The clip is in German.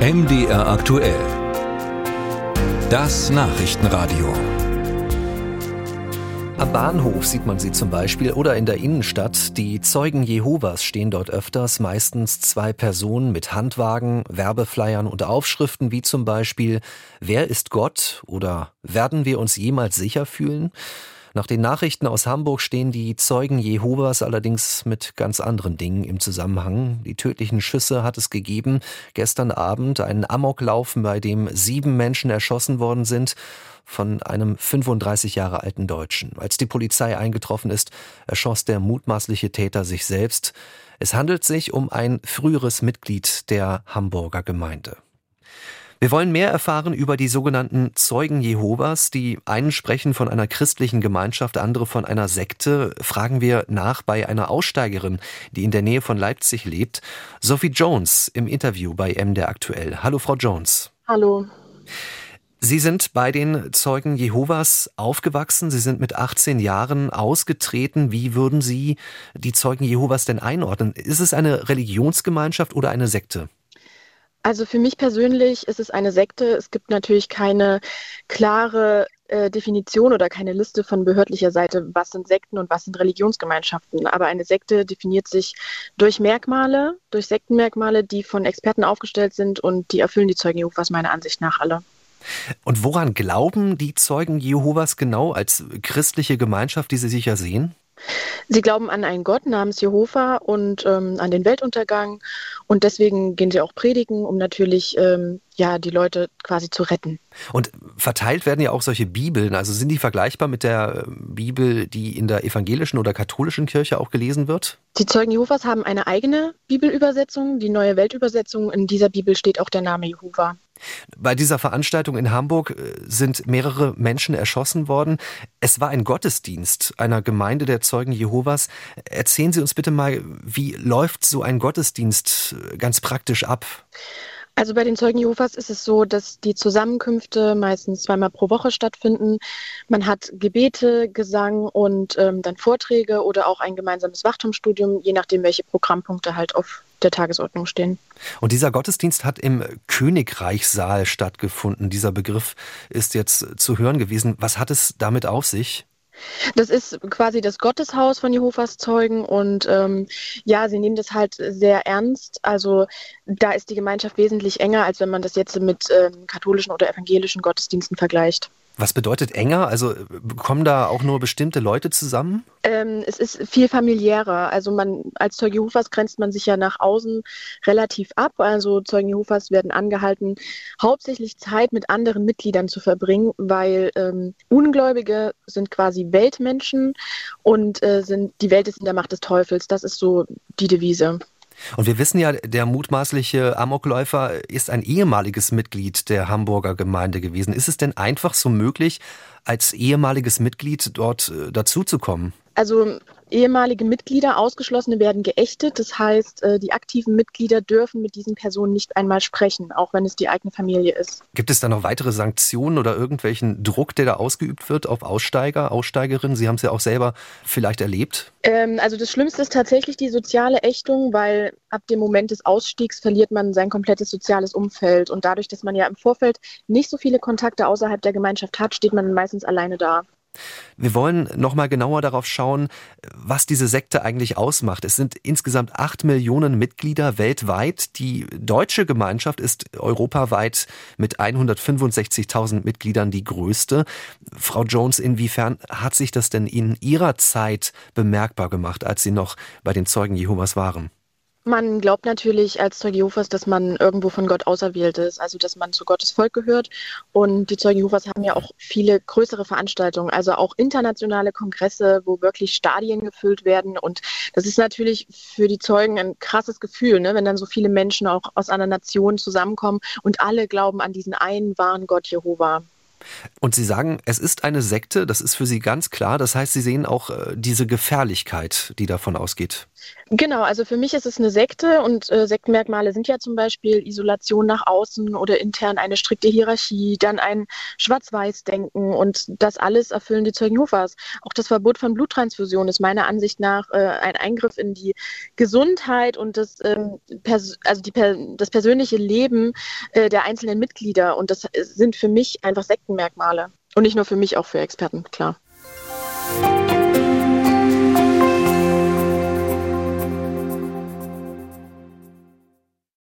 MDR aktuell. Das Nachrichtenradio. Am Bahnhof sieht man sie zum Beispiel oder in der Innenstadt. Die Zeugen Jehovas stehen dort öfters, meistens zwei Personen mit Handwagen, Werbeflyern und Aufschriften wie zum Beispiel Wer ist Gott oder Werden wir uns jemals sicher fühlen? Nach den Nachrichten aus Hamburg stehen die Zeugen Jehovas allerdings mit ganz anderen Dingen im Zusammenhang. Die tödlichen Schüsse hat es gegeben. Gestern Abend einen Amoklauf, bei dem sieben Menschen erschossen worden sind von einem 35 Jahre alten Deutschen. Als die Polizei eingetroffen ist, erschoss der mutmaßliche Täter sich selbst. Es handelt sich um ein früheres Mitglied der Hamburger Gemeinde. Wir wollen mehr erfahren über die sogenannten Zeugen Jehovas. Die einen sprechen von einer christlichen Gemeinschaft, andere von einer Sekte. Fragen wir nach bei einer Aussteigerin, die in der Nähe von Leipzig lebt. Sophie Jones im Interview bei MDR aktuell. Hallo, Frau Jones. Hallo. Sie sind bei den Zeugen Jehovas aufgewachsen. Sie sind mit 18 Jahren ausgetreten. Wie würden Sie die Zeugen Jehovas denn einordnen? Ist es eine Religionsgemeinschaft oder eine Sekte? Also für mich persönlich ist es eine Sekte. Es gibt natürlich keine klare äh, Definition oder keine Liste von behördlicher Seite, was sind Sekten und was sind Religionsgemeinschaften. Aber eine Sekte definiert sich durch Merkmale, durch Sektenmerkmale, die von Experten aufgestellt sind und die erfüllen die Zeugen Jehovas meiner Ansicht nach alle. Und woran glauben die Zeugen Jehovas genau als christliche Gemeinschaft, die sie sich ja sehen? Sie glauben an einen Gott namens Jehova und ähm, an den Weltuntergang und deswegen gehen sie auch predigen, um natürlich ähm, ja die Leute quasi zu retten. Und verteilt werden ja auch solche Bibeln. Also sind die vergleichbar mit der äh, Bibel, die in der evangelischen oder katholischen Kirche auch gelesen wird? Die Zeugen Jehovas haben eine eigene Bibelübersetzung, die Neue Weltübersetzung. In dieser Bibel steht auch der Name Jehova. Bei dieser Veranstaltung in Hamburg äh, sind mehrere Menschen erschossen worden. Es war ein Gottesdienst einer Gemeinde der Zeugen Jehovas. Erzählen Sie uns bitte mal, wie läuft so ein Gottesdienst äh, ganz praktisch ab? Also bei den Zeugen Jehovas ist es so, dass die Zusammenkünfte meistens zweimal pro Woche stattfinden. Man hat Gebete, Gesang und ähm, dann Vorträge oder auch ein gemeinsames Wachturmstudium, je nachdem, welche Programmpunkte halt auf der Tagesordnung stehen. Und dieser Gottesdienst hat im Königreichssaal stattgefunden. Dieser Begriff ist jetzt zu hören gewesen. Was hat es damit auf sich? Das ist quasi das Gotteshaus von Jehovas Zeugen und ähm, ja, sie nehmen das halt sehr ernst. Also da ist die Gemeinschaft wesentlich enger, als wenn man das jetzt mit ähm, katholischen oder evangelischen Gottesdiensten vergleicht. Was bedeutet enger? Also kommen da auch nur bestimmte Leute zusammen? Ähm, es ist viel familiärer. Also man als Zeuge Jehovas grenzt man sich ja nach außen relativ ab. Also Zeugen Jehovas werden angehalten, hauptsächlich Zeit mit anderen Mitgliedern zu verbringen, weil ähm, Ungläubige sind quasi Weltmenschen und äh, sind die Welt ist in der Macht des Teufels. Das ist so die Devise. Und wir wissen ja, der mutmaßliche Amokläufer ist ein ehemaliges Mitglied der Hamburger Gemeinde gewesen. Ist es denn einfach so möglich, als ehemaliges Mitglied dort äh, dazuzukommen? Also ehemalige Mitglieder, Ausgeschlossene werden geächtet. Das heißt, äh, die aktiven Mitglieder dürfen mit diesen Personen nicht einmal sprechen, auch wenn es die eigene Familie ist. Gibt es da noch weitere Sanktionen oder irgendwelchen Druck, der da ausgeübt wird auf Aussteiger, Aussteigerinnen? Sie haben es ja auch selber vielleicht erlebt. Ähm, also das Schlimmste ist tatsächlich die soziale Ächtung, weil ab dem Moment des Ausstiegs verliert man sein komplettes soziales Umfeld. Und dadurch, dass man ja im Vorfeld nicht so viele Kontakte außerhalb der Gemeinschaft hat, steht man meistens alleine da. Wir wollen noch mal genauer darauf schauen, was diese Sekte eigentlich ausmacht. Es sind insgesamt acht Millionen Mitglieder weltweit. Die deutsche Gemeinschaft ist europaweit mit 165.000 Mitgliedern die größte. Frau Jones, inwiefern hat sich das denn in Ihrer Zeit bemerkbar gemacht, als Sie noch bei den Zeugen Jehovas waren? Man glaubt natürlich als Zeuge Jehovas, dass man irgendwo von Gott auserwählt ist, also dass man zu Gottes Volk gehört. Und die Zeugen Jehovas haben ja auch viele größere Veranstaltungen, also auch internationale Kongresse, wo wirklich Stadien gefüllt werden. Und das ist natürlich für die Zeugen ein krasses Gefühl, ne? wenn dann so viele Menschen auch aus einer Nation zusammenkommen und alle glauben an diesen einen wahren Gott Jehova. Und Sie sagen, es ist eine Sekte, das ist für Sie ganz klar. Das heißt, Sie sehen auch äh, diese Gefährlichkeit, die davon ausgeht. Genau, also für mich ist es eine Sekte und äh, Sektenmerkmale sind ja zum Beispiel Isolation nach außen oder intern eine strikte Hierarchie, dann ein Schwarz-Weiß-Denken und das alles erfüllen die Zeugen Jehovas. Auch das Verbot von Bluttransfusion ist meiner Ansicht nach äh, ein Eingriff in die Gesundheit und das, ähm, also die, das persönliche Leben äh, der einzelnen Mitglieder und das sind für mich einfach Sektenmerkmale und nicht nur für mich, auch für Experten, klar.